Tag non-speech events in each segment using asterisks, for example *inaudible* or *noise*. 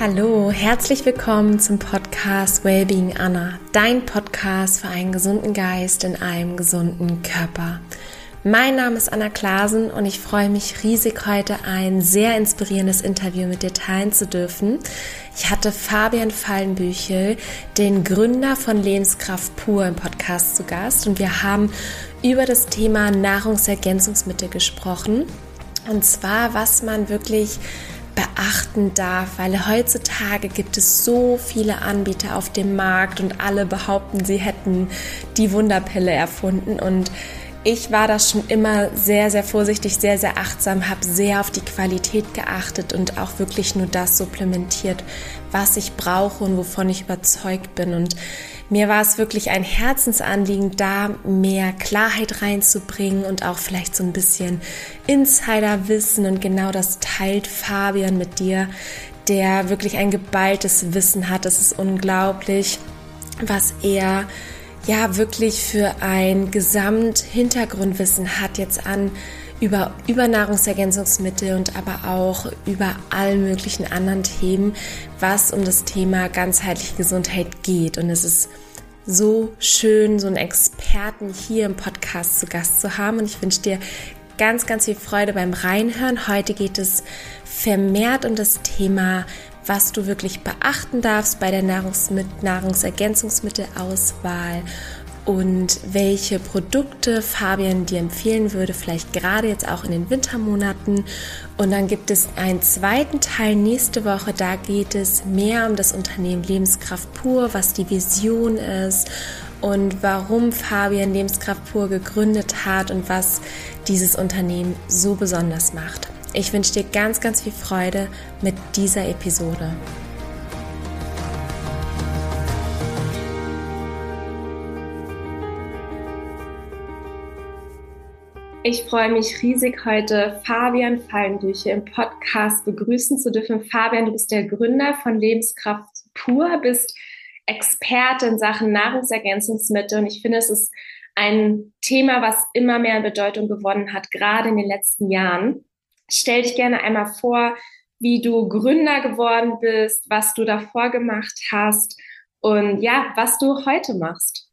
Hallo, herzlich willkommen zum Podcast Wellbeing Anna, dein Podcast für einen gesunden Geist in einem gesunden Körper. Mein Name ist Anna Klasen und ich freue mich riesig, heute ein sehr inspirierendes Interview mit dir teilen zu dürfen. Ich hatte Fabian Fallenbüchel, den Gründer von Lebenskraft pur im Podcast zu Gast und wir haben über das Thema Nahrungsergänzungsmittel gesprochen. Und zwar, was man wirklich beachten darf, weil heutzutage gibt es so viele Anbieter auf dem Markt und alle behaupten, sie hätten die Wunderpille erfunden und ich war da schon immer sehr, sehr vorsichtig, sehr, sehr achtsam, habe sehr auf die Qualität geachtet und auch wirklich nur das supplementiert, was ich brauche und wovon ich überzeugt bin. Und mir war es wirklich ein Herzensanliegen, da mehr Klarheit reinzubringen und auch vielleicht so ein bisschen Insiderwissen. Und genau das teilt Fabian mit dir, der wirklich ein geballtes Wissen hat. Es ist unglaublich, was er ja wirklich für ein Gesamthintergrundwissen hat jetzt an über, über Nahrungsergänzungsmittel und aber auch über all möglichen anderen Themen, was um das Thema ganzheitliche Gesundheit geht. Und es ist so schön, so einen Experten hier im Podcast zu Gast zu haben. Und ich wünsche dir ganz, ganz viel Freude beim Reinhören. Heute geht es vermehrt um das Thema, was du wirklich beachten darfst bei der Nahrungsergänzungsmittelauswahl und welche Produkte Fabian dir empfehlen würde, vielleicht gerade jetzt auch in den Wintermonaten. Und dann gibt es einen zweiten Teil nächste Woche, da geht es mehr um das Unternehmen Lebenskraft pur, was die Vision ist und warum Fabian Lebenskraft pur gegründet hat und was dieses Unternehmen so besonders macht. Ich wünsche dir ganz, ganz viel Freude mit dieser Episode. Ich freue mich riesig, heute Fabian Fallendüche im Podcast begrüßen zu dürfen. Fabian, du bist der Gründer von Lebenskraft pur, bist Experte in Sachen Nahrungsergänzungsmittel und ich finde, es ist ein Thema, was immer mehr Bedeutung gewonnen hat, gerade in den letzten Jahren. Stell dich gerne einmal vor, wie du Gründer geworden bist, was du davor gemacht hast und ja, was du heute machst.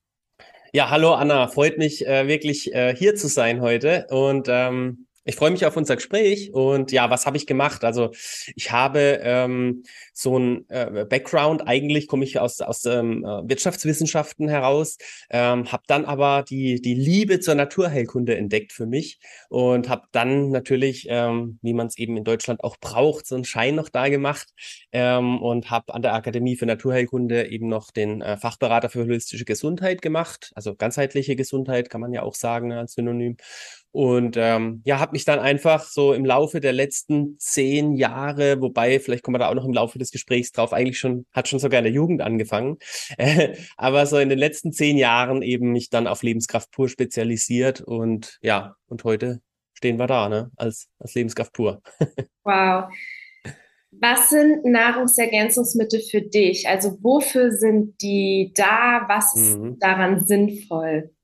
Ja, hallo Anna, freut mich äh, wirklich äh, hier zu sein heute. Und ähm, ich freue mich auf unser Gespräch und ja, was habe ich gemacht? Also ich habe ähm, so ein äh, Background, eigentlich komme ich aus, aus ähm, äh, Wirtschaftswissenschaften heraus, ähm, habe dann aber die, die Liebe zur Naturheilkunde entdeckt für mich und habe dann natürlich, ähm, wie man es eben in Deutschland auch braucht, so einen Schein noch da gemacht ähm, und habe an der Akademie für Naturheilkunde eben noch den äh, Fachberater für holistische Gesundheit gemacht, also ganzheitliche Gesundheit kann man ja auch sagen ne, als Synonym und ähm, ja, habe mich dann einfach so im Laufe der letzten zehn Jahre, wobei, vielleicht kommen wir da auch noch im Laufe des Gesprächs drauf, eigentlich schon, hat schon sogar in der Jugend angefangen, *laughs* äh, aber so in den letzten zehn Jahren eben mich dann auf Lebenskraft pur spezialisiert und ja, und heute stehen wir da, ne, als, als Lebenskraft pur. *laughs* wow. Was sind Nahrungsergänzungsmittel für dich? Also wofür sind die da? Was ist mhm. daran sinnvoll?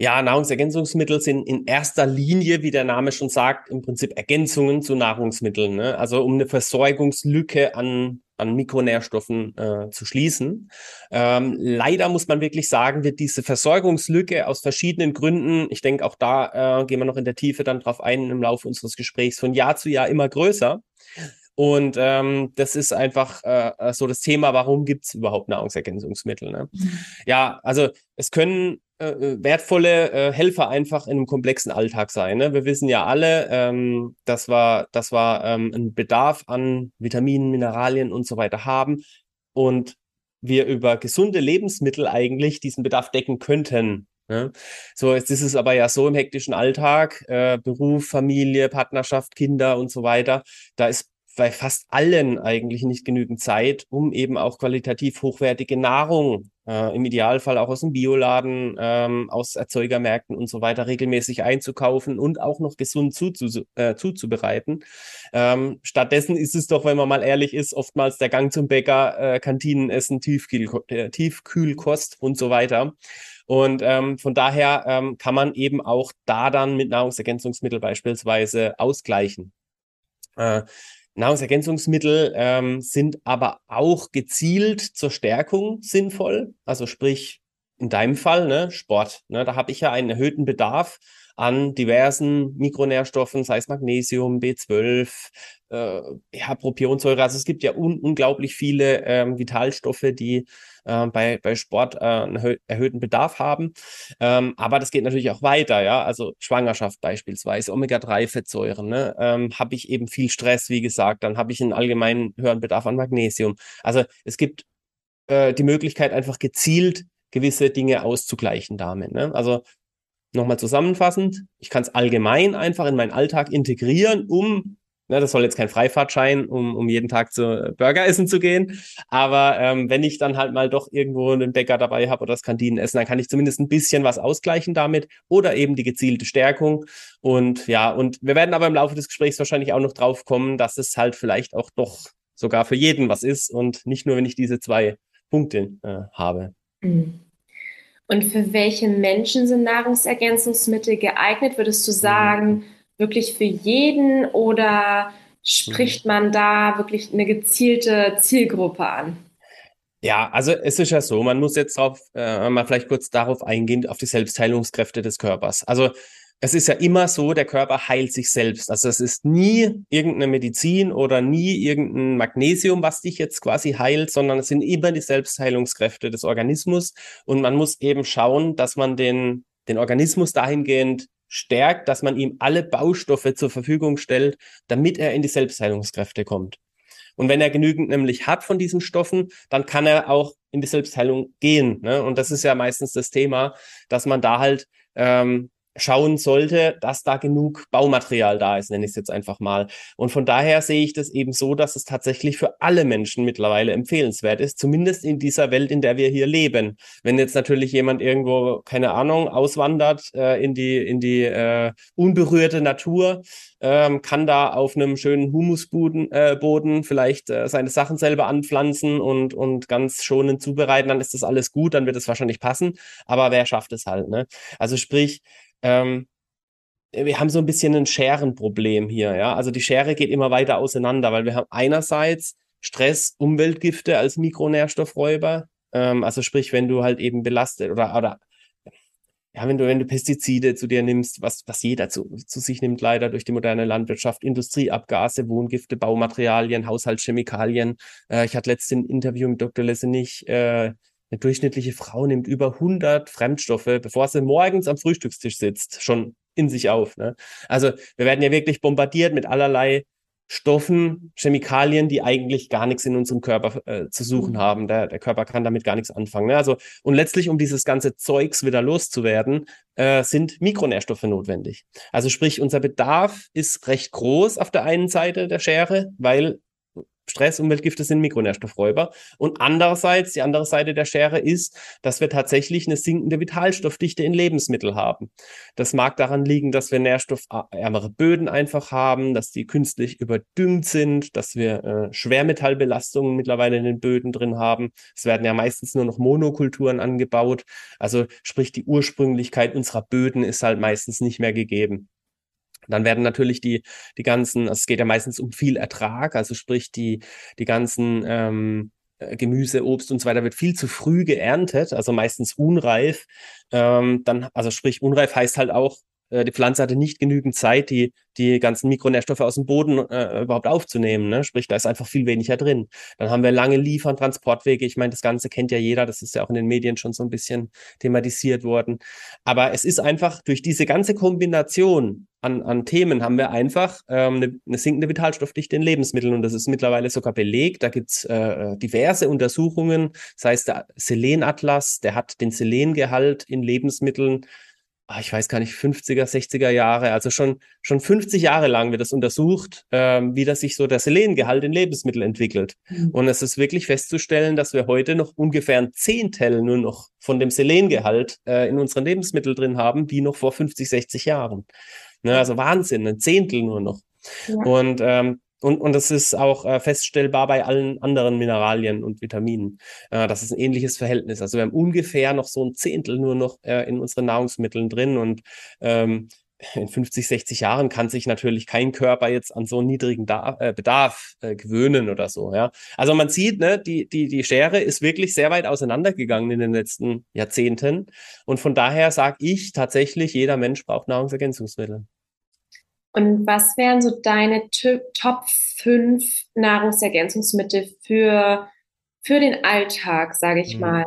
Ja, Nahrungsergänzungsmittel sind in erster Linie, wie der Name schon sagt, im Prinzip Ergänzungen zu Nahrungsmitteln. Ne? Also um eine Versorgungslücke an, an Mikronährstoffen äh, zu schließen. Ähm, leider muss man wirklich sagen, wird diese Versorgungslücke aus verschiedenen Gründen, ich denke auch da äh, gehen wir noch in der Tiefe dann drauf ein im Laufe unseres Gesprächs, von Jahr zu Jahr immer größer. Und ähm, das ist einfach äh, so das Thema, warum gibt es überhaupt Nahrungsergänzungsmittel? Ne? Mhm. Ja, also es können äh, äh, wertvolle äh, Helfer einfach in einem komplexen Alltag sein. Ne? Wir wissen ja alle, ähm, dass wir, dass wir ähm, einen Bedarf an Vitaminen, Mineralien und so weiter haben und wir über gesunde Lebensmittel eigentlich diesen Bedarf decken könnten. Ne? So, jetzt ist es aber ja so im hektischen Alltag, äh, Beruf, Familie, Partnerschaft, Kinder und so weiter, da ist bei fast allen eigentlich nicht genügend Zeit, um eben auch qualitativ hochwertige Nahrung, äh, im Idealfall auch aus dem Bioladen, ähm, aus Erzeugermärkten und so weiter regelmäßig einzukaufen und auch noch gesund zuzu äh, zuzubereiten. Ähm, stattdessen ist es doch, wenn man mal ehrlich ist, oftmals der Gang zum Bäcker, äh, Kantinenessen, Tiefkühl äh, Tiefkühlkost und so weiter. Und ähm, von daher ähm, kann man eben auch da dann mit Nahrungsergänzungsmittel beispielsweise ausgleichen. Äh, Nahrungsergänzungsmittel ähm, sind aber auch gezielt zur Stärkung sinnvoll. Also sprich, in deinem Fall, ne, Sport. Ne, da habe ich ja einen erhöhten Bedarf an diversen Mikronährstoffen, sei es Magnesium, B12, äh, ja, Propionsäure. Also es gibt ja un unglaublich viele ähm, Vitalstoffe, die äh, bei, bei Sport äh, einen erhöhten Bedarf haben. Ähm, aber das geht natürlich auch weiter, ja. Also Schwangerschaft beispielsweise, Omega-3-Fettsäuren, ne? ähm, habe ich eben viel Stress, wie gesagt, dann habe ich einen allgemeinen höheren Bedarf an Magnesium. Also es gibt äh, die Möglichkeit, einfach gezielt gewisse Dinge auszugleichen damit. Ne? Also nochmal zusammenfassend, ich kann es allgemein einfach in meinen Alltag integrieren, um, ne, das soll jetzt kein Freifahrtschein, um, um jeden Tag zu Burger essen zu gehen, aber ähm, wenn ich dann halt mal doch irgendwo einen Bäcker dabei habe oder das Kantinenessen, dann kann ich zumindest ein bisschen was ausgleichen damit oder eben die gezielte Stärkung und ja, und wir werden aber im Laufe des Gesprächs wahrscheinlich auch noch drauf kommen, dass es halt vielleicht auch doch sogar für jeden was ist und nicht nur, wenn ich diese zwei Punkte äh, habe. Mhm. Und für welche Menschen sind Nahrungsergänzungsmittel geeignet? Würdest du sagen, wirklich für jeden oder spricht man da wirklich eine gezielte Zielgruppe an? Ja, also es ist ja so, man muss jetzt drauf, äh, mal vielleicht kurz darauf eingehen, auf die Selbstheilungskräfte des Körpers. Also es ist ja immer so, der Körper heilt sich selbst. Also es ist nie irgendeine Medizin oder nie irgendein Magnesium, was dich jetzt quasi heilt, sondern es sind immer die Selbstheilungskräfte des Organismus. Und man muss eben schauen, dass man den, den Organismus dahingehend stärkt, dass man ihm alle Baustoffe zur Verfügung stellt, damit er in die Selbstheilungskräfte kommt. Und wenn er genügend nämlich hat von diesen Stoffen, dann kann er auch in die Selbstheilung gehen. Ne? Und das ist ja meistens das Thema, dass man da halt ähm, schauen sollte, dass da genug Baumaterial da ist, nenne ich es jetzt einfach mal. Und von daher sehe ich das eben so, dass es tatsächlich für alle Menschen mittlerweile empfehlenswert ist, zumindest in dieser Welt, in der wir hier leben. Wenn jetzt natürlich jemand irgendwo, keine Ahnung, auswandert äh, in die, in die äh, unberührte Natur, ähm, kann da auf einem schönen Humusboden äh, Boden vielleicht äh, seine Sachen selber anpflanzen und, und ganz schonend zubereiten, dann ist das alles gut, dann wird es wahrscheinlich passen. Aber wer schafft es halt, ne? Also sprich, ähm, wir haben so ein bisschen ein Scherenproblem hier, ja. Also die Schere geht immer weiter auseinander, weil wir haben einerseits Stress, Umweltgifte als Mikronährstoffräuber. Ähm, also sprich, wenn du halt eben belastet oder, oder ja, wenn du, wenn du Pestizide zu dir nimmst, was, was jeder zu, zu sich nimmt, leider durch die moderne Landwirtschaft, Industrieabgase, Wohngifte, Baumaterialien, Haushaltschemikalien. Äh, ich hatte letztens ein Interview mit Dr. Lessenich, äh, eine durchschnittliche Frau nimmt über 100 Fremdstoffe, bevor sie morgens am Frühstückstisch sitzt, schon in sich auf. Ne? Also wir werden ja wirklich bombardiert mit allerlei Stoffen, Chemikalien, die eigentlich gar nichts in unserem Körper äh, zu suchen mhm. haben. Der, der Körper kann damit gar nichts anfangen. Ne? Also, und letztlich, um dieses ganze Zeugs wieder loszuwerden, äh, sind Mikronährstoffe notwendig. Also sprich, unser Bedarf ist recht groß auf der einen Seite der Schere, weil Stress, Umweltgifte sind Mikronährstoffräuber. Und andererseits, die andere Seite der Schere ist, dass wir tatsächlich eine sinkende Vitalstoffdichte in Lebensmitteln haben. Das mag daran liegen, dass wir nährstoffärmere Böden einfach haben, dass die künstlich überdüngt sind, dass wir äh, Schwermetallbelastungen mittlerweile in den Böden drin haben. Es werden ja meistens nur noch Monokulturen angebaut. Also sprich, die Ursprünglichkeit unserer Böden ist halt meistens nicht mehr gegeben. Dann werden natürlich die, die ganzen, also es geht ja meistens um viel Ertrag, also sprich die, die ganzen ähm, äh, Gemüse, Obst und so weiter wird viel zu früh geerntet, also meistens unreif. Ähm, dann, also sprich, unreif heißt halt auch, die Pflanze hatte nicht genügend Zeit, die, die ganzen Mikronährstoffe aus dem Boden äh, überhaupt aufzunehmen. Ne? Sprich, da ist einfach viel weniger drin. Dann haben wir lange Liefern, Transportwege. Ich meine, das Ganze kennt ja jeder. Das ist ja auch in den Medien schon so ein bisschen thematisiert worden. Aber es ist einfach durch diese ganze Kombination an, an Themen haben wir einfach ähm, eine, eine sinkende Vitalstoffdichte in Lebensmitteln und das ist mittlerweile sogar belegt. Da gibt's äh, diverse Untersuchungen, das heißt der Selenatlas, der hat den Selengehalt in Lebensmitteln ich weiß gar nicht, 50er, 60er Jahre, also schon, schon 50 Jahre lang wird das untersucht, ähm, wie das sich so der Selengehalt in Lebensmitteln entwickelt. Mhm. Und es ist wirklich festzustellen, dass wir heute noch ungefähr ein Zehntel nur noch von dem Selengehalt äh, in unseren Lebensmitteln drin haben, wie noch vor 50, 60 Jahren. Ne, also Wahnsinn, ein Zehntel nur noch. Ja. Und ähm, und, und das ist auch äh, feststellbar bei allen anderen Mineralien und Vitaminen. Äh, das ist ein ähnliches Verhältnis. Also wir haben ungefähr noch so ein Zehntel nur noch äh, in unseren Nahrungsmitteln drin. Und ähm, in 50, 60 Jahren kann sich natürlich kein Körper jetzt an so einen niedrigen da äh, Bedarf äh, gewöhnen oder so, ja. Also man sieht, ne, die, die, die Schere ist wirklich sehr weit auseinandergegangen in den letzten Jahrzehnten. Und von daher sage ich tatsächlich, jeder Mensch braucht Nahrungsergänzungsmittel. Und was wären so deine Top 5 Nahrungsergänzungsmittel für, für den Alltag, sage ich mhm. mal?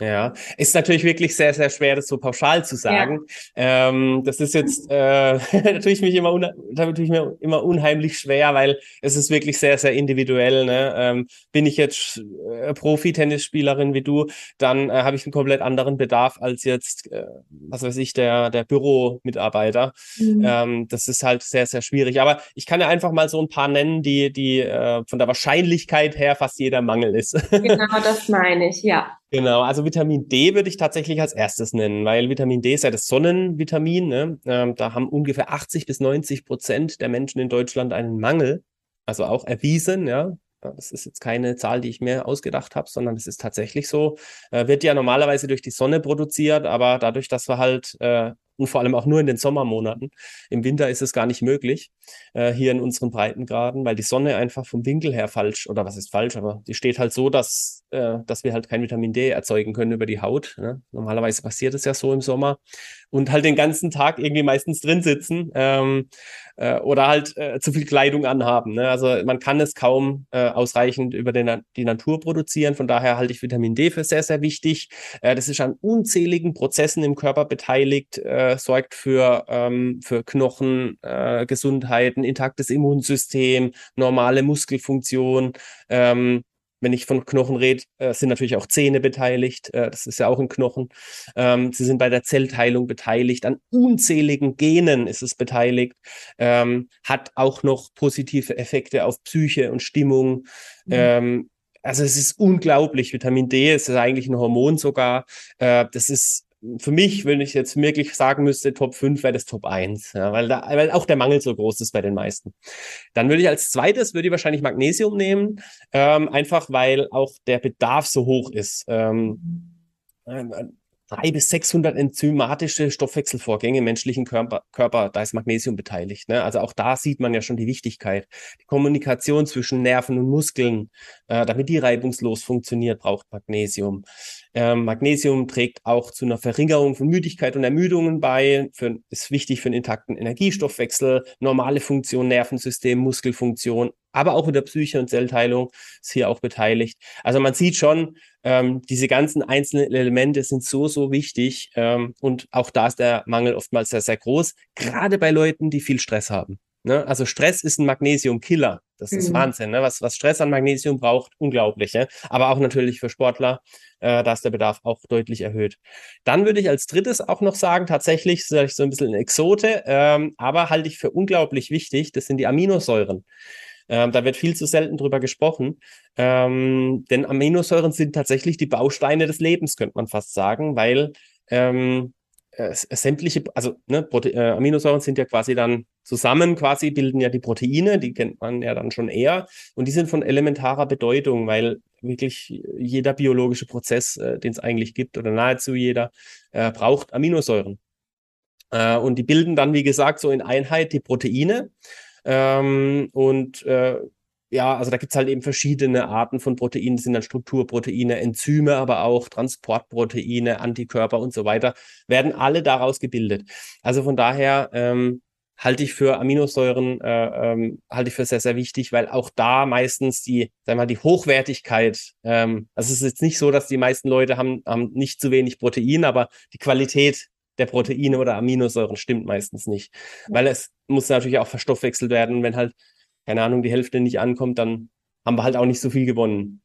Ja, ist natürlich wirklich sehr, sehr schwer, das so pauschal zu sagen. Ja. Ähm, das ist jetzt äh, *laughs* natürlich mich immer natürlich mir immer unheimlich schwer, weil es ist wirklich sehr, sehr individuell. Ne? Ähm, bin ich jetzt äh, Profi-Tennisspielerin wie du, dann äh, habe ich einen komplett anderen Bedarf als jetzt, äh, was weiß ich, der der Büromitarbeiter. Mhm. Ähm, das ist halt sehr, sehr schwierig. Aber ich kann ja einfach mal so ein paar nennen, die die äh, von der Wahrscheinlichkeit her fast jeder Mangel ist. *laughs* genau, das meine ich. Ja. Genau, also Vitamin D würde ich tatsächlich als erstes nennen, weil Vitamin D ist ja das Sonnenvitamin. Ne? Ähm, da haben ungefähr 80 bis 90 Prozent der Menschen in Deutschland einen Mangel, also auch erwiesen. Ja, das ist jetzt keine Zahl, die ich mir ausgedacht habe, sondern es ist tatsächlich so. Äh, wird ja normalerweise durch die Sonne produziert, aber dadurch, dass wir halt äh, und vor allem auch nur in den Sommermonaten. Im Winter ist es gar nicht möglich, äh, hier in unseren Breitengraden, weil die Sonne einfach vom Winkel her falsch, oder was ist falsch, aber die steht halt so, dass, äh, dass wir halt kein Vitamin D erzeugen können über die Haut. Ne? Normalerweise passiert es ja so im Sommer und halt den ganzen Tag irgendwie meistens drin sitzen ähm, äh, oder halt äh, zu viel Kleidung anhaben. Ne? Also man kann es kaum äh, ausreichend über den, die Natur produzieren. Von daher halte ich Vitamin D für sehr, sehr wichtig. Äh, das ist an unzähligen Prozessen im Körper beteiligt, äh, sorgt für, ähm, für Knochengesundheit, äh, ein intaktes Immunsystem, normale Muskelfunktion. Ähm, wenn ich von Knochen rede, äh, sind natürlich auch Zähne beteiligt. Äh, das ist ja auch ein Knochen. Ähm, sie sind bei der Zellteilung beteiligt. An unzähligen Genen ist es beteiligt. Ähm, hat auch noch positive Effekte auf Psyche und Stimmung. Mhm. Ähm, also es ist unglaublich. Vitamin D ist eigentlich ein Hormon sogar. Äh, das ist für mich, wenn ich jetzt wirklich sagen müsste, Top 5 wäre das Top 1, ja, weil, da, weil auch der Mangel so groß ist bei den meisten. Dann würde ich als zweites, würde ich wahrscheinlich Magnesium nehmen, ähm, einfach weil auch der Bedarf so hoch ist. Ähm, ähm drei bis 600 enzymatische Stoffwechselvorgänge im menschlichen Körper, Körper, da ist Magnesium beteiligt. Ne? Also auch da sieht man ja schon die Wichtigkeit. Die Kommunikation zwischen Nerven und Muskeln, äh, damit die reibungslos funktioniert, braucht Magnesium. Ähm, Magnesium trägt auch zu einer Verringerung von Müdigkeit und Ermüdungen bei, für, ist wichtig für einen intakten Energiestoffwechsel, normale Funktion, Nervensystem, Muskelfunktion, aber auch in der Psyche und Zellteilung ist hier auch beteiligt. Also man sieht schon, ähm, diese ganzen einzelnen Elemente sind so, so wichtig ähm, und auch da ist der Mangel oftmals sehr, sehr groß, gerade bei Leuten, die viel Stress haben. Ne? Also Stress ist ein Magnesiumkiller. Das ist mhm. Wahnsinn, ne? was, was Stress an Magnesium braucht, unglaublich. Ne? Aber auch natürlich für Sportler, äh, da ist der Bedarf auch deutlich erhöht. Dann würde ich als drittes auch noch sagen, tatsächlich, so ein bisschen eine Exote, ähm, aber halte ich für unglaublich wichtig, das sind die Aminosäuren. Ähm, da wird viel zu selten drüber gesprochen. Ähm, denn Aminosäuren sind tatsächlich die Bausteine des Lebens, könnte man fast sagen, weil ähm, äh, sämtliche, also ne, Prote äh, Aminosäuren sind ja quasi dann zusammen quasi, bilden ja die Proteine, die kennt man ja dann schon eher. Und die sind von elementarer Bedeutung, weil wirklich jeder biologische Prozess, äh, den es eigentlich gibt, oder nahezu jeder, äh, braucht Aminosäuren. Äh, und die bilden dann, wie gesagt, so in Einheit die Proteine. Ähm, und äh, ja, also da gibt's halt eben verschiedene Arten von Proteinen, das sind dann Strukturproteine, Enzyme, aber auch Transportproteine, Antikörper und so weiter, werden alle daraus gebildet. Also von daher ähm, halte ich für Aminosäuren, äh, ähm, halte ich für sehr, sehr wichtig, weil auch da meistens die, sagen wir mal, die Hochwertigkeit, ähm, also es ist jetzt nicht so, dass die meisten Leute haben, haben nicht zu wenig Protein, aber die Qualität der Proteine oder Aminosäuren stimmt meistens nicht. Weil es muss natürlich auch verstoffwechselt werden. Wenn halt, keine Ahnung, die Hälfte nicht ankommt, dann haben wir halt auch nicht so viel gewonnen.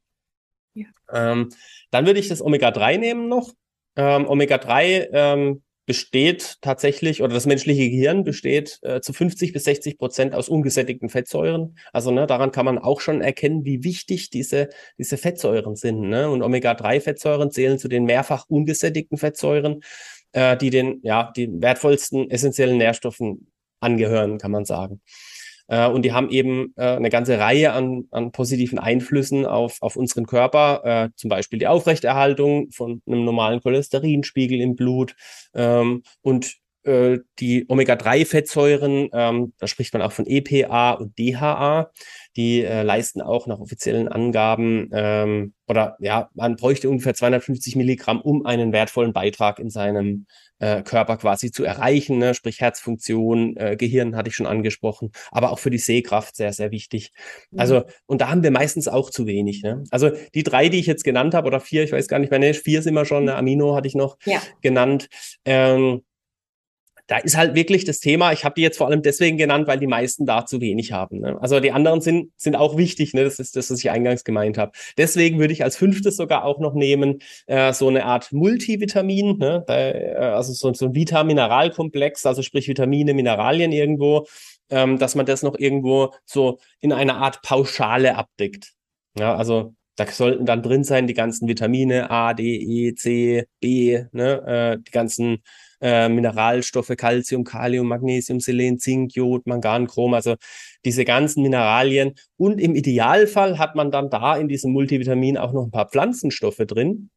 Ja. Ähm, dann würde ich das Omega-3 nehmen noch. Ähm, Omega-3 ähm, besteht tatsächlich, oder das menschliche Gehirn besteht äh, zu 50 bis 60 Prozent aus ungesättigten Fettsäuren. Also ne, daran kann man auch schon erkennen, wie wichtig diese, diese Fettsäuren sind. Ne? Und Omega-3-Fettsäuren zählen zu den mehrfach ungesättigten Fettsäuren äh, die den, ja, die wertvollsten essentiellen Nährstoffen angehören, kann man sagen. Äh, und die haben eben äh, eine ganze Reihe an, an positiven Einflüssen auf, auf unseren Körper, äh, zum Beispiel die Aufrechterhaltung von einem normalen Cholesterinspiegel im Blut ähm, und äh, die Omega-3-Fettsäuren, ähm, da spricht man auch von EPA und DHA, die äh, leisten auch nach offiziellen Angaben ähm, oder ja, man bräuchte ungefähr 250 Milligramm, um einen wertvollen Beitrag in seinem äh, Körper quasi zu erreichen, ne? sprich Herzfunktion, äh, Gehirn hatte ich schon angesprochen, aber auch für die Sehkraft sehr, sehr wichtig. Mhm. Also, und da haben wir meistens auch zu wenig. Ne? Also die drei, die ich jetzt genannt habe, oder vier, ich weiß gar nicht mehr, ne, vier sind wir schon, ne? Amino hatte ich noch ja. genannt. Ähm, da ist halt wirklich das Thema, ich habe die jetzt vor allem deswegen genannt, weil die meisten da zu wenig haben. Ne? Also die anderen sind, sind auch wichtig, ne? das ist das, was ich eingangs gemeint habe. Deswegen würde ich als fünftes sogar auch noch nehmen, äh, so eine Art Multivitamin, ne? Da, äh, also so, so ein Vita-Mineralkomplex, also sprich Vitamine, Mineralien irgendwo, ähm, dass man das noch irgendwo so in einer Art Pauschale abdeckt. Ja, also da sollten dann drin sein die ganzen Vitamine A, D, E, C, B, ne, äh, die ganzen äh, Mineralstoffe, Calcium, Kalium, Magnesium, Selen, Zink, Jod, Mangan, Chrom, also diese ganzen Mineralien. Und im Idealfall hat man dann da in diesem Multivitamin auch noch ein paar Pflanzenstoffe drin,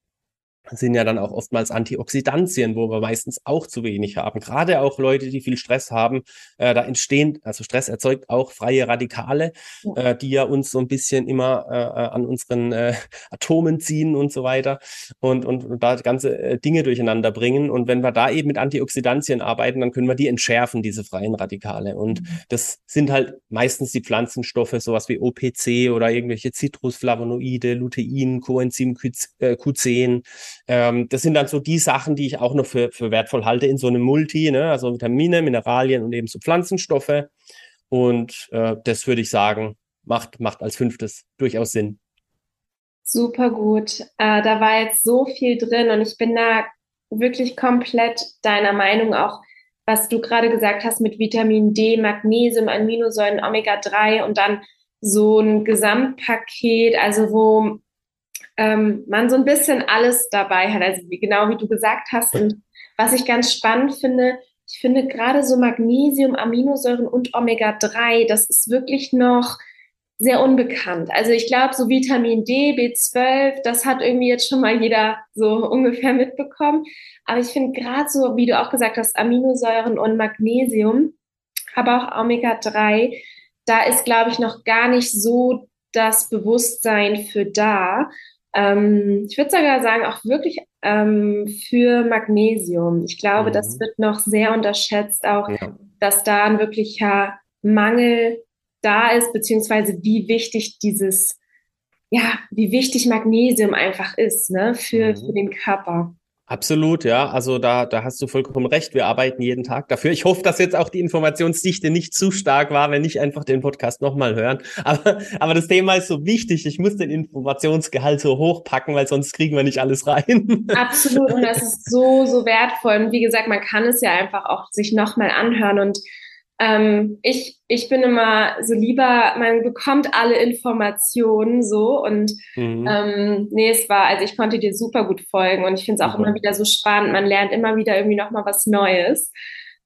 sind ja dann auch oftmals Antioxidantien, wo wir meistens auch zu wenig haben. Gerade auch Leute, die viel Stress haben, äh, da entstehen, also Stress erzeugt auch freie Radikale, ja. äh, die ja uns so ein bisschen immer äh, äh an unseren äh, *laughs* Atomen ziehen und so weiter und, und, und da ganze äh, Dinge durcheinander bringen. Und wenn wir da eben mit Antioxidantien arbeiten, dann können wir die entschärfen, diese freien Radikale. Und mhm. das sind halt meistens die Pflanzenstoffe, sowas wie OPC oder irgendwelche Zitrusflavonoide, Lutein, Coenzym Q10, ähm, das sind dann so die Sachen, die ich auch noch für, für wertvoll halte in so einem Multi, ne? also Vitamine, Mineralien und eben so Pflanzenstoffe. Und äh, das würde ich sagen, macht, macht als fünftes durchaus Sinn. Super gut. Äh, da war jetzt so viel drin und ich bin da wirklich komplett deiner Meinung auch, was du gerade gesagt hast mit Vitamin D, Magnesium, Aminosäuren, Omega-3 und dann so ein Gesamtpaket, also wo ähm, man so ein bisschen alles dabei hat, also wie, genau wie du gesagt hast. Und was ich ganz spannend finde, ich finde gerade so Magnesium, Aminosäuren und Omega-3, das ist wirklich noch sehr unbekannt. Also ich glaube, so Vitamin D, B12, das hat irgendwie jetzt schon mal jeder so ungefähr mitbekommen. Aber ich finde gerade so, wie du auch gesagt hast, Aminosäuren und Magnesium, aber auch Omega-3, da ist, glaube ich, noch gar nicht so das Bewusstsein für da. Ähm, ich würde sogar sagen, auch wirklich ähm, für Magnesium. Ich glaube, mhm. das wird noch sehr unterschätzt, auch ja. dass da ein wirklicher Mangel da ist, beziehungsweise wie wichtig dieses, ja, wie wichtig Magnesium einfach ist, ne, für, mhm. für den Körper. Absolut, ja. Also da, da hast du vollkommen recht. Wir arbeiten jeden Tag dafür. Ich hoffe, dass jetzt auch die Informationsdichte nicht zu stark war, wenn ich einfach den Podcast nochmal hören. Aber, aber das Thema ist so wichtig. Ich muss den Informationsgehalt so hochpacken, weil sonst kriegen wir nicht alles rein. Absolut. Und das ist so, so wertvoll. Und wie gesagt, man kann es ja einfach auch sich nochmal anhören und ähm, ich, ich bin immer so lieber, man bekommt alle Informationen so und mhm. ähm, nee, es war, also ich konnte dir super gut folgen und ich finde es auch mhm. immer wieder so spannend. Man lernt immer wieder irgendwie nochmal was Neues.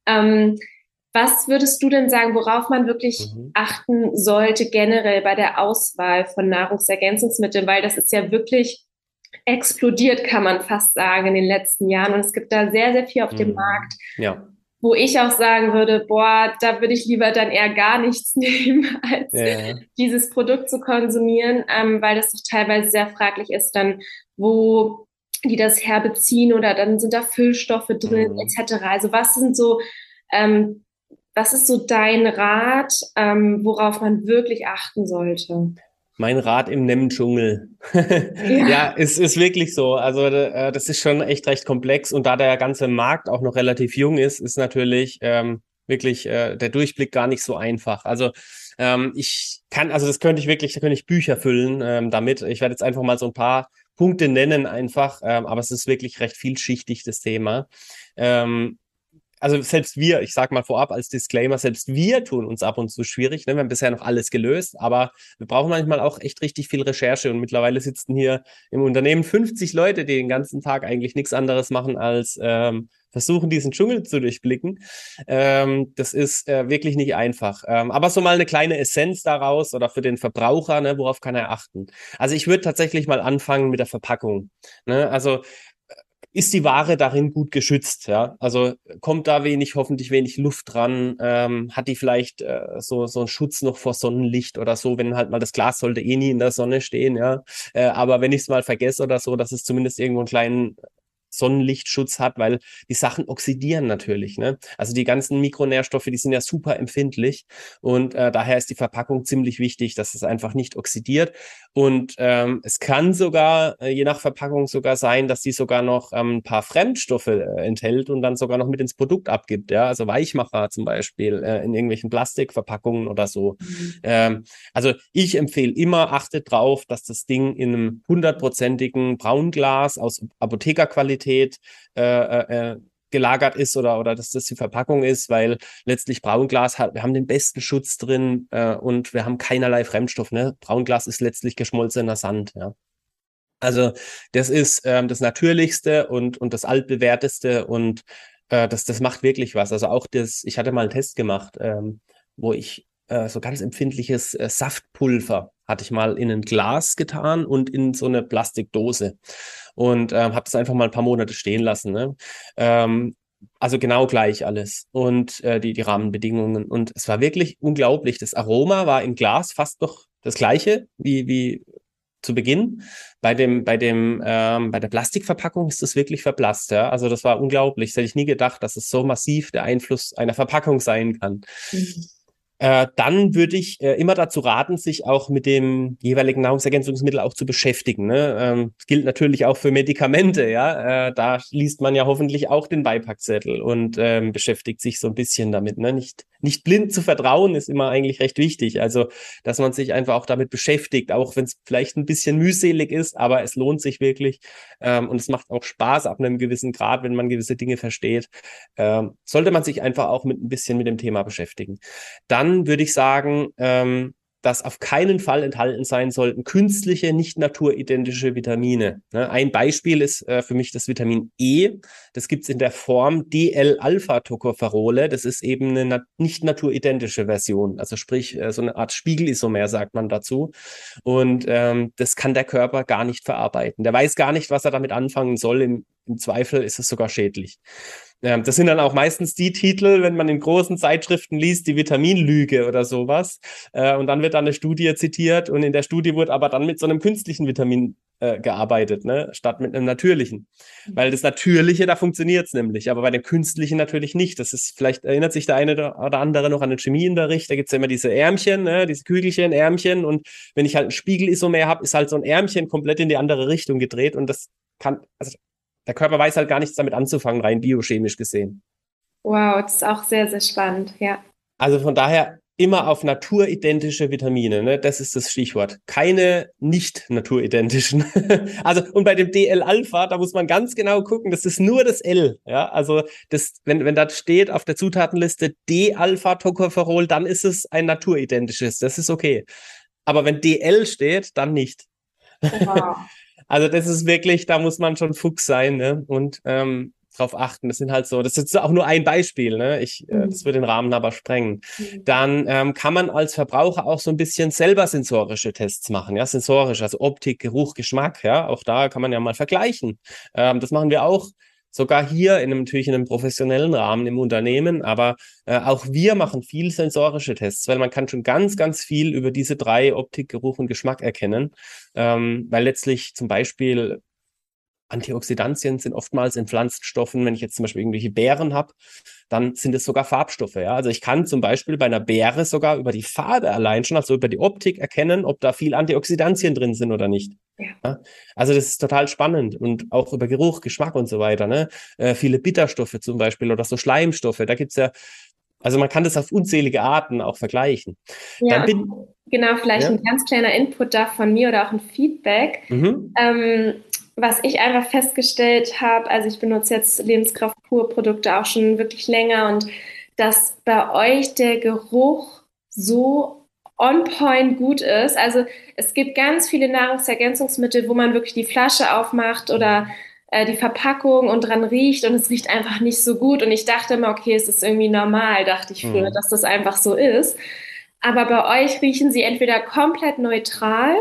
Ähm, was würdest du denn sagen, worauf man wirklich mhm. achten sollte generell bei der Auswahl von Nahrungsergänzungsmitteln? Weil das ist ja wirklich explodiert, kann man fast sagen, in den letzten Jahren. Und es gibt da sehr, sehr viel auf dem mhm. Markt. Ja wo ich auch sagen würde, boah, da würde ich lieber dann eher gar nichts *laughs* nehmen, als ja. dieses Produkt zu konsumieren, ähm, weil das doch teilweise sehr fraglich ist, dann wo die das herbeziehen oder dann sind da Füllstoffe drin, mhm. etc. Also was sind so, ähm, was ist so dein Rat, ähm, worauf man wirklich achten sollte? Mein Rat im Nem-Dschungel. *laughs* ja. ja, es ist wirklich so. Also äh, das ist schon echt recht komplex und da der ganze Markt auch noch relativ jung ist, ist natürlich ähm, wirklich äh, der Durchblick gar nicht so einfach. Also ähm, ich kann, also das könnte ich wirklich, da könnte ich Bücher füllen ähm, damit. Ich werde jetzt einfach mal so ein paar Punkte nennen einfach, ähm, aber es ist wirklich recht vielschichtig das Thema. Ähm, also selbst wir, ich sage mal vorab als Disclaimer, selbst wir tun uns ab und zu schwierig. Ne? Wir haben bisher noch alles gelöst, aber wir brauchen manchmal auch echt richtig viel Recherche und mittlerweile sitzen hier im Unternehmen 50 Leute, die den ganzen Tag eigentlich nichts anderes machen als ähm, versuchen, diesen Dschungel zu durchblicken. Ähm, das ist äh, wirklich nicht einfach. Ähm, aber so mal eine kleine Essenz daraus oder für den Verbraucher, ne, worauf kann er achten? Also ich würde tatsächlich mal anfangen mit der Verpackung. Ne? Also ist die Ware darin gut geschützt, ja. Also kommt da wenig, hoffentlich wenig Luft dran, ähm, hat die vielleicht äh, so, so einen Schutz noch vor Sonnenlicht oder so, wenn halt mal das Glas sollte eh nie in der Sonne stehen, ja. Äh, aber wenn ich es mal vergesse oder so, dass es zumindest irgendwo einen kleinen Sonnenlichtschutz hat, weil die Sachen oxidieren natürlich. Ne? Also die ganzen Mikronährstoffe, die sind ja super empfindlich und äh, daher ist die Verpackung ziemlich wichtig, dass es einfach nicht oxidiert. Und ähm, es kann sogar, äh, je nach Verpackung sogar sein, dass sie sogar noch ähm, ein paar Fremdstoffe äh, enthält und dann sogar noch mit ins Produkt abgibt. Ja, also Weichmacher zum Beispiel äh, in irgendwelchen Plastikverpackungen oder so. Mhm. Ähm, also ich empfehle immer, achtet drauf, dass das Ding in einem hundertprozentigen Braunglas aus Apothekerqualität Qualität äh, äh, äh, gelagert ist oder, oder dass das die Verpackung ist, weil letztlich Braunglas hat, wir haben den besten Schutz drin äh, und wir haben keinerlei Fremdstoff. Ne? Braunglas ist letztlich geschmolzener Sand. Ja. Also das ist ähm, das Natürlichste und, und das altbewährteste und äh, das, das macht wirklich was. Also auch das, ich hatte mal einen Test gemacht, ähm, wo ich äh, so ganz empfindliches äh, Saftpulver hatte ich mal in ein Glas getan und in so eine Plastikdose und ähm, habe das einfach mal ein paar Monate stehen lassen. Ne? Ähm, also genau gleich alles und äh, die, die Rahmenbedingungen. Und es war wirklich unglaublich. Das Aroma war im Glas fast noch das gleiche wie, wie zu Beginn. Bei dem, bei dem, ähm, bei der Plastikverpackung ist das wirklich verblasst. Ja? Also das war unglaublich. Das hätte ich nie gedacht, dass es so massiv der Einfluss einer Verpackung sein kann. Mhm äh, dann würde ich äh, immer dazu raten, sich auch mit dem jeweiligen Nahrungsergänzungsmittel auch zu beschäftigen. Ne? Ähm, das gilt natürlich auch für Medikamente, ja. Äh, da liest man ja hoffentlich auch den Beipackzettel und ähm, beschäftigt sich so ein bisschen damit. Ne? Nicht, nicht blind zu vertrauen ist immer eigentlich recht wichtig. Also, dass man sich einfach auch damit beschäftigt, auch wenn es vielleicht ein bisschen mühselig ist, aber es lohnt sich wirklich. Ähm, und es macht auch Spaß ab einem gewissen Grad, wenn man gewisse Dinge versteht. Ähm, sollte man sich einfach auch mit ein bisschen mit dem Thema beschäftigen. Dann dann würde ich sagen, ähm, dass auf keinen Fall enthalten sein sollten künstliche, nicht naturidentische Vitamine. Ne? Ein Beispiel ist äh, für mich das Vitamin E. Das gibt es in der Form DL-Alpha-Tocopherole. Das ist eben eine nicht naturidentische Version. Also sprich, äh, so eine Art Spiegelisomer sagt man dazu. Und ähm, das kann der Körper gar nicht verarbeiten. Der weiß gar nicht, was er damit anfangen soll. Im, im Zweifel ist es sogar schädlich. Ähm, das sind dann auch meistens die Titel, wenn man in großen Zeitschriften liest, die Vitaminlüge oder sowas. Äh, und dann wird da eine Studie zitiert und in der Studie wurde aber dann mit so einem künstlichen Vitamin äh, gearbeitet, ne? statt mit einem natürlichen. Mhm. Weil das Natürliche, da funktioniert es nämlich, aber bei dem Künstlichen natürlich nicht. Das ist, vielleicht erinnert sich der eine oder andere noch an den Chemieunterricht, da gibt's ja immer diese Ärmchen, ne? diese Kügelchen, Ärmchen und wenn ich halt ein Spiegelisomer habe, ist halt so ein Ärmchen komplett in die andere Richtung gedreht und das kann, also der Körper weiß halt gar nichts damit anzufangen, rein biochemisch gesehen. Wow, das ist auch sehr, sehr spannend, ja. Also von daher immer auf naturidentische Vitamine, ne? Das ist das Stichwort. Keine nicht naturidentischen. *laughs* also und bei dem DL-Alpha, da muss man ganz genau gucken, das ist nur das L, ja? Also das wenn wenn da steht auf der Zutatenliste D-Alpha-Tocopherol, dann ist es ein naturidentisches, das ist okay. Aber wenn DL steht, dann nicht. Wow. *laughs* Also das ist wirklich, da muss man schon Fuchs sein ne? und ähm, drauf achten. Das sind halt so, das ist auch nur ein Beispiel, ne? Ich, äh, mhm. das würde den Rahmen aber sprengen. Mhm. Dann ähm, kann man als Verbraucher auch so ein bisschen selber sensorische Tests machen, ja, sensorisch, also Optik, Geruch, Geschmack, ja, auch da kann man ja mal vergleichen. Ähm, das machen wir auch sogar hier in einem, natürlich in einem professionellen Rahmen im Unternehmen, aber äh, auch wir machen viel sensorische Tests, weil man kann schon ganz, ganz viel über diese drei Optik, Geruch und Geschmack erkennen, ähm, weil letztlich zum Beispiel Antioxidantien sind oftmals in Pflanzenstoffen, wenn ich jetzt zum Beispiel irgendwelche Beeren habe, dann sind es sogar Farbstoffe. Ja? Also ich kann zum Beispiel bei einer Beere sogar über die Farbe allein schon, also über die Optik erkennen, ob da viel Antioxidantien drin sind oder nicht. Ja. Also das ist total spannend und auch über Geruch, Geschmack und so weiter. Ne? Äh, viele Bitterstoffe zum Beispiel oder so Schleimstoffe. Da gibt's ja, also man kann das auf unzählige Arten auch vergleichen. Ja, bin, genau, vielleicht ein ganz kleiner Input da von mir oder auch ein Feedback. Mhm. Ähm, was ich einfach festgestellt habe, also ich benutze jetzt Lebenskraft pur Produkte auch schon wirklich länger und dass bei euch der Geruch so on point gut ist. Also es gibt ganz viele Nahrungsergänzungsmittel, wo man wirklich die Flasche aufmacht oder äh, die Verpackung und dran riecht und es riecht einfach nicht so gut. Und ich dachte immer, okay, es ist irgendwie normal, dachte ich früher, mhm. dass das einfach so ist. Aber bei euch riechen sie entweder komplett neutral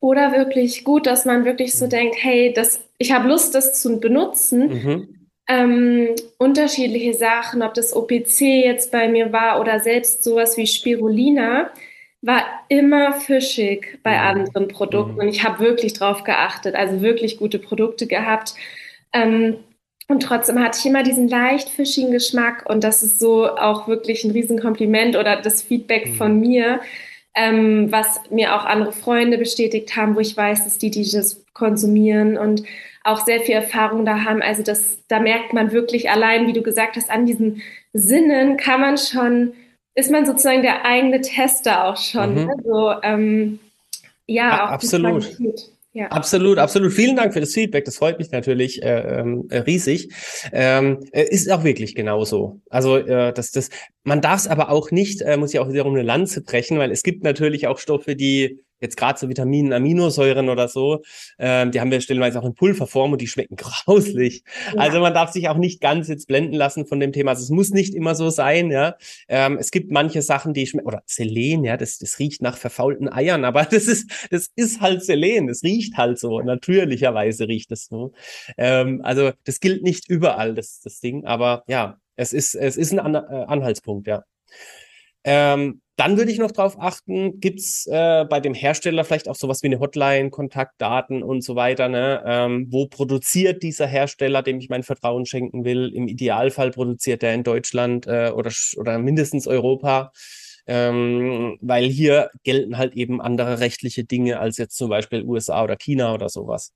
Oder wirklich gut, dass man wirklich so mhm. denkt, hey, das, ich habe Lust, das zu benutzen. Mhm. Ähm, unterschiedliche Sachen, ob das OPC jetzt bei mir war oder selbst sowas wie Spirulina, war immer fischig bei mhm. anderen Produkten. Mhm. Und ich habe wirklich drauf geachtet, also wirklich gute Produkte gehabt. Ähm, und trotzdem hatte ich immer diesen leicht fischigen Geschmack und das ist so auch wirklich ein Riesenkompliment oder das Feedback mhm. von mir, ähm, was mir auch andere Freunde bestätigt haben, wo ich weiß, dass die, die das konsumieren und auch sehr viel Erfahrung da haben. Also das, da merkt man wirklich allein, wie du gesagt hast, an diesen Sinnen kann man schon, ist man sozusagen der eigene Tester auch schon. Mhm. Also ähm, ja, auch absolut. Ja. Absolut, absolut. Vielen Dank für das Feedback. Das freut mich natürlich äh, ähm, äh, riesig. Ähm, äh, ist auch wirklich genauso. Also äh, das, das, man darf es aber auch nicht, äh, muss ich auch wiederum eine Lanze brechen, weil es gibt natürlich auch Stoffe, die jetzt gerade so Vitaminen, Aminosäuren oder so, ähm, die haben wir stellenweise auch in Pulverform und die schmecken *laughs* grauslich. Ja. Also man darf sich auch nicht ganz jetzt blenden lassen von dem Thema. Also es muss nicht immer so sein, ja. Ähm, es gibt manche Sachen, die schmecken, oder Selen, ja, das, das riecht nach verfaulten Eiern, aber *laughs* das ist, das ist halt Selen, das riecht halt so. Natürlicherweise riecht es so. Ähm, also das gilt nicht überall, das, das Ding, aber ja, es ist, es ist ein An äh, Anhaltspunkt, ja. Ähm, dann würde ich noch darauf achten, gibt es äh, bei dem Hersteller vielleicht auch sowas wie eine Hotline, Kontaktdaten und so weiter, ne? Ähm, wo produziert dieser Hersteller, dem ich mein Vertrauen schenken will? Im Idealfall produziert er in Deutschland äh, oder, oder mindestens Europa. Ähm, weil hier gelten halt eben andere rechtliche Dinge als jetzt zum Beispiel USA oder China oder sowas.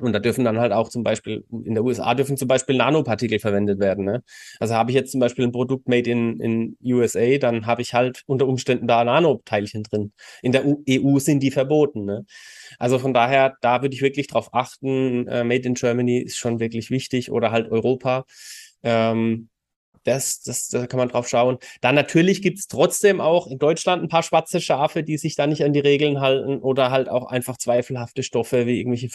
Und da dürfen dann halt auch zum Beispiel, in der USA dürfen zum Beispiel Nanopartikel verwendet werden. Ne? Also habe ich jetzt zum Beispiel ein Produkt made in, in USA, dann habe ich halt unter Umständen da Nanoteilchen drin. In der EU e sind die verboten. Ne? Also von daher, da würde ich wirklich drauf achten. Äh, made in Germany ist schon wirklich wichtig oder halt Europa. Ähm, das, das, da kann man drauf schauen. Dann natürlich gibt es trotzdem auch in Deutschland ein paar schwarze Schafe, die sich da nicht an die Regeln halten oder halt auch einfach zweifelhafte Stoffe wie irgendwelche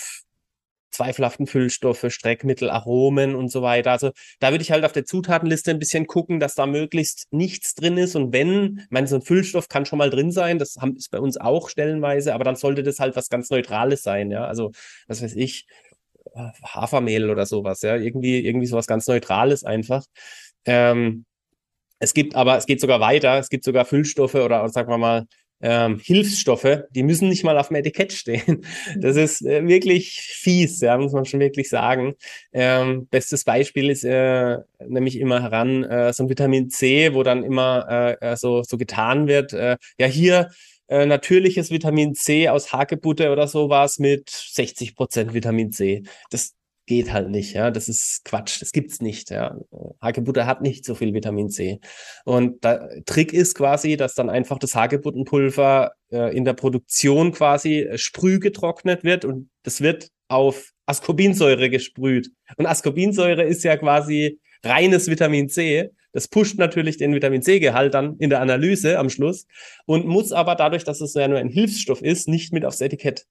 zweifelhaften Füllstoffe, Streckmittel, Aromen und so weiter. Also da würde ich halt auf der Zutatenliste ein bisschen gucken, dass da möglichst nichts drin ist. Und wenn, ich meine, so ein Füllstoff kann schon mal drin sein, das haben, ist bei uns auch stellenweise, aber dann sollte das halt was ganz Neutrales sein, ja. Also, was weiß ich, Hafermehl oder sowas, ja. Irgendwie, irgendwie sowas ganz Neutrales einfach. Ähm, es gibt aber, es geht sogar weiter, es gibt sogar Füllstoffe oder sagen wir mal, ähm, Hilfsstoffe, die müssen nicht mal auf dem Etikett stehen. Das ist äh, wirklich fies, ja, muss man schon wirklich sagen. Ähm, bestes Beispiel ist äh, nämlich immer heran äh, so ein Vitamin C, wo dann immer äh, äh so, so getan wird, äh, ja hier äh, natürliches Vitamin C aus Hagebutte oder sowas mit 60 Prozent Vitamin C. Das geht halt nicht, ja. Das ist Quatsch, das gibt's nicht, ja. Hagebutter hat nicht so viel Vitamin C. Und der Trick ist quasi, dass dann einfach das Hagebuttenpulver äh, in der Produktion quasi äh, sprüh getrocknet wird und das wird auf Ascorbinsäure gesprüht. Und Ascorbinsäure ist ja quasi reines Vitamin C. Das pusht natürlich den Vitamin C-Gehalt dann in der Analyse am Schluss und muss aber dadurch, dass es ja nur ein Hilfsstoff ist, nicht mit aufs Etikett.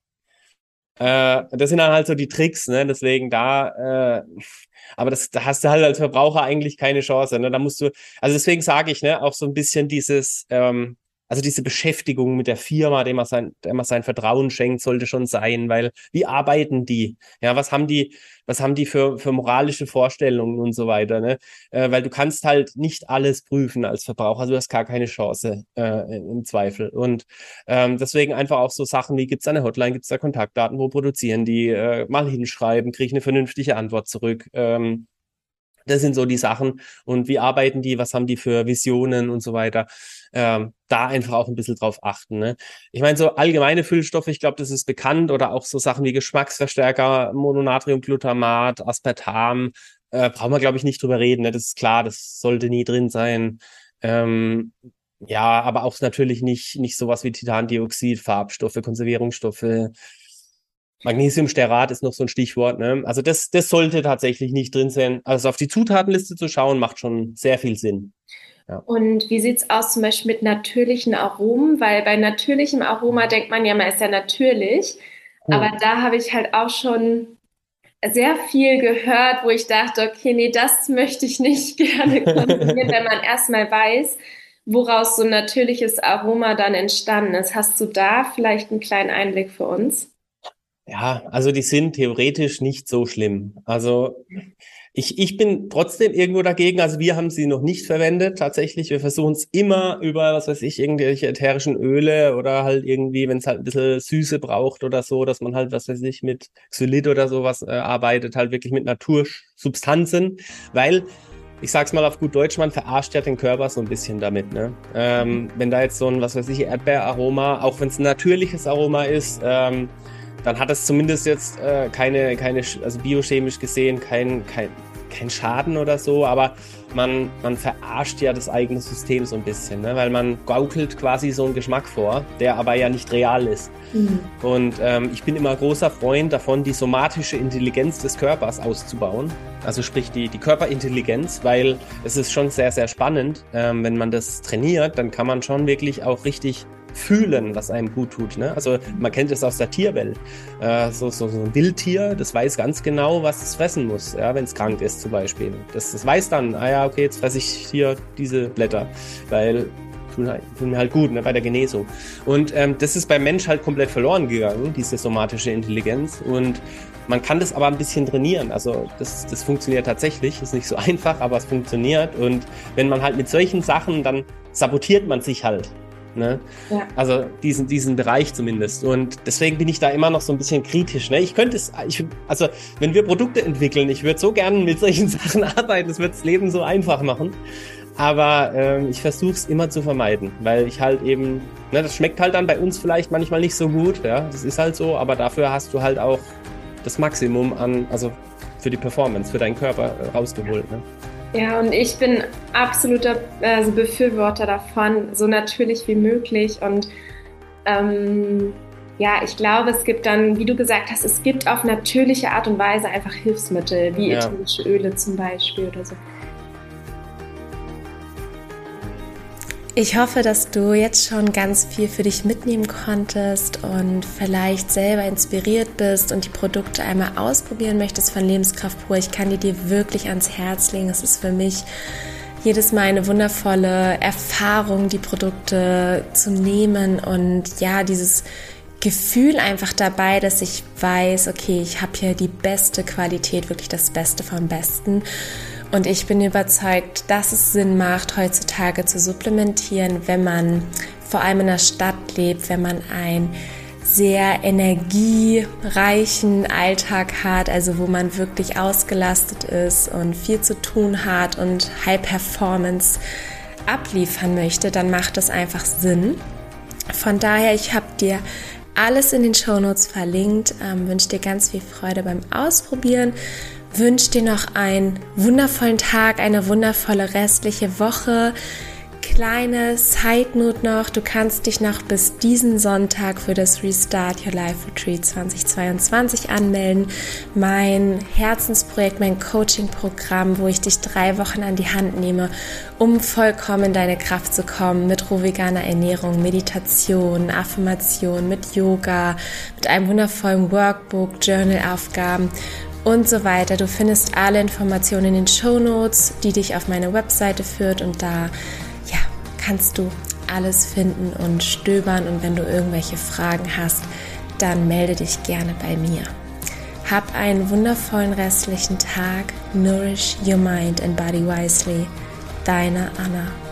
Äh, das sind dann halt so die Tricks, ne? Deswegen da, äh, aber das, da hast du halt als Verbraucher eigentlich keine Chance. Ne? Da musst du, also deswegen sage ich, ne, auch so ein bisschen dieses, ähm, also diese Beschäftigung mit der Firma, dem man sein, dem man sein Vertrauen schenkt, sollte schon sein, weil wie arbeiten die? Ja, was haben die, was haben die für, für moralische Vorstellungen und so weiter, ne? Äh, weil du kannst halt nicht alles prüfen als Verbraucher, also du hast gar keine Chance äh, im Zweifel. Und ähm, deswegen einfach auch so Sachen wie, gibt es eine Hotline, gibt es da Kontaktdaten, wo produzieren die, äh, mal hinschreiben, kriege ich eine vernünftige Antwort zurück. Ähm, das sind so die Sachen. Und wie arbeiten die? Was haben die für Visionen und so weiter? Ähm, da einfach auch ein bisschen drauf achten. Ne? Ich meine, so allgemeine Füllstoffe, ich glaube, das ist bekannt oder auch so Sachen wie Geschmacksverstärker, Mononatriumglutamat, Aspartam, äh, brauchen wir, glaube ich, nicht drüber reden. Ne? Das ist klar, das sollte nie drin sein. Ähm, ja, aber auch natürlich nicht, nicht sowas wie Titandioxid, Farbstoffe, Konservierungsstoffe, Magnesiumsterat ist noch so ein Stichwort. Ne? Also das, das sollte tatsächlich nicht drin sein. Also auf die Zutatenliste zu schauen, macht schon sehr viel Sinn. Ja. Und wie sieht es aus zum Beispiel mit natürlichen Aromen? Weil bei natürlichem Aroma denkt man ja, man ist ja natürlich. Hm. Aber da habe ich halt auch schon sehr viel gehört, wo ich dachte, okay, nee, das möchte ich nicht *laughs* gerne konsumieren, wenn man erstmal weiß, woraus so ein natürliches Aroma dann entstanden ist. Hast du da vielleicht einen kleinen Einblick für uns? Ja, also die sind theoretisch nicht so schlimm. Also ich, ich bin trotzdem irgendwo dagegen. Also wir haben sie noch nicht verwendet. Tatsächlich, wir versuchen es immer über, was weiß ich, irgendwelche ätherischen Öle oder halt irgendwie, wenn es halt ein bisschen Süße braucht oder so, dass man halt, was weiß ich, mit Xylit oder sowas äh, arbeitet, halt wirklich mit Natursubstanzen, weil ich sag's mal auf gut Deutsch, man verarscht ja den Körper so ein bisschen damit. Ne? Ähm, wenn da jetzt so ein, was weiß ich, Erdbeeraroma, auch wenn es ein natürliches Aroma ist, ähm, dann hat es zumindest jetzt äh, keine, keine, also biochemisch gesehen, kein, kein, kein Schaden oder so, aber man, man verarscht ja das eigene System so ein bisschen, ne? weil man gaukelt quasi so einen Geschmack vor, der aber ja nicht real ist. Mhm. Und ähm, ich bin immer großer Freund davon, die somatische Intelligenz des Körpers auszubauen. Also sprich die, die Körperintelligenz, weil es ist schon sehr, sehr spannend. Ähm, wenn man das trainiert, dann kann man schon wirklich auch richtig fühlen, was einem gut tut. Ne? Also man kennt es aus der Tierwelt. Äh, so, so, so ein Wildtier, das weiß ganz genau, was es fressen muss, ja, wenn es krank ist zum Beispiel. Das, das weiß dann, ah ja, okay, jetzt fresse ich hier diese Blätter, weil tun, halt, tun mir halt gut ne, bei der Genesung. Und ähm, das ist beim Mensch halt komplett verloren gegangen, diese somatische Intelligenz. Und man kann das aber ein bisschen trainieren. Also das, das funktioniert tatsächlich. Ist nicht so *laughs* einfach, aber es funktioniert. Und wenn man halt mit solchen Sachen, dann sabotiert man sich halt. Ne? Ja. Also diesen, diesen Bereich zumindest. Und deswegen bin ich da immer noch so ein bisschen kritisch. Ne? Ich könnte es, ich, also wenn wir Produkte entwickeln, ich würde so gerne mit solchen *laughs* Sachen arbeiten, das wird das Leben so einfach machen. Aber ähm, ich versuche es immer zu vermeiden, weil ich halt eben, ne, das schmeckt halt dann bei uns vielleicht manchmal nicht so gut, ja, das ist halt so, aber dafür hast du halt auch das Maximum an, also für die Performance, für deinen Körper äh, rausgeholt. Ne? Ja, und ich bin absoluter also Befürworter davon, so natürlich wie möglich. Und ähm, ja, ich glaube, es gibt dann, wie du gesagt hast, es gibt auf natürliche Art und Weise einfach Hilfsmittel, wie ja. ätherische Öle zum Beispiel oder so. Ich hoffe, dass du jetzt schon ganz viel für dich mitnehmen konntest und vielleicht selber inspiriert bist und die Produkte einmal ausprobieren möchtest von Lebenskraft pur. Ich kann die dir wirklich ans Herz legen. Es ist für mich jedes Mal eine wundervolle Erfahrung, die Produkte zu nehmen und ja, dieses Gefühl einfach dabei, dass ich weiß, okay, ich habe hier die beste Qualität, wirklich das Beste vom Besten. Und ich bin überzeugt, dass es Sinn macht, heutzutage zu supplementieren, wenn man vor allem in der Stadt lebt, wenn man ein sehr energiereichen Alltag hat, also wo man wirklich ausgelastet ist und viel zu tun hat und High Performance abliefern möchte, dann macht es einfach Sinn. Von daher, ich habe dir alles in den Shownotes verlinkt, ähm, wünsche dir ganz viel Freude beim Ausprobieren wünsche dir noch einen wundervollen Tag, eine wundervolle restliche Woche. Kleine Side Note noch, du kannst dich noch bis diesen Sonntag für das Restart Your Life Retreat 2022 anmelden. Mein Herzensprojekt, mein Coaching-Programm, wo ich dich drei Wochen an die Hand nehme, um vollkommen in deine Kraft zu kommen, mit rohveganer Ernährung, Meditation, Affirmation, mit Yoga, mit einem wundervollen Workbook, Journal-Aufgaben und so weiter. Du findest alle Informationen in den Show Notes, die dich auf meine Webseite führt und da ja, kannst du alles finden und stöbern und wenn du irgendwelche Fragen hast, dann melde dich gerne bei mir. Hab einen wundervollen restlichen Tag. Nourish your mind and body wisely. Deine Anna.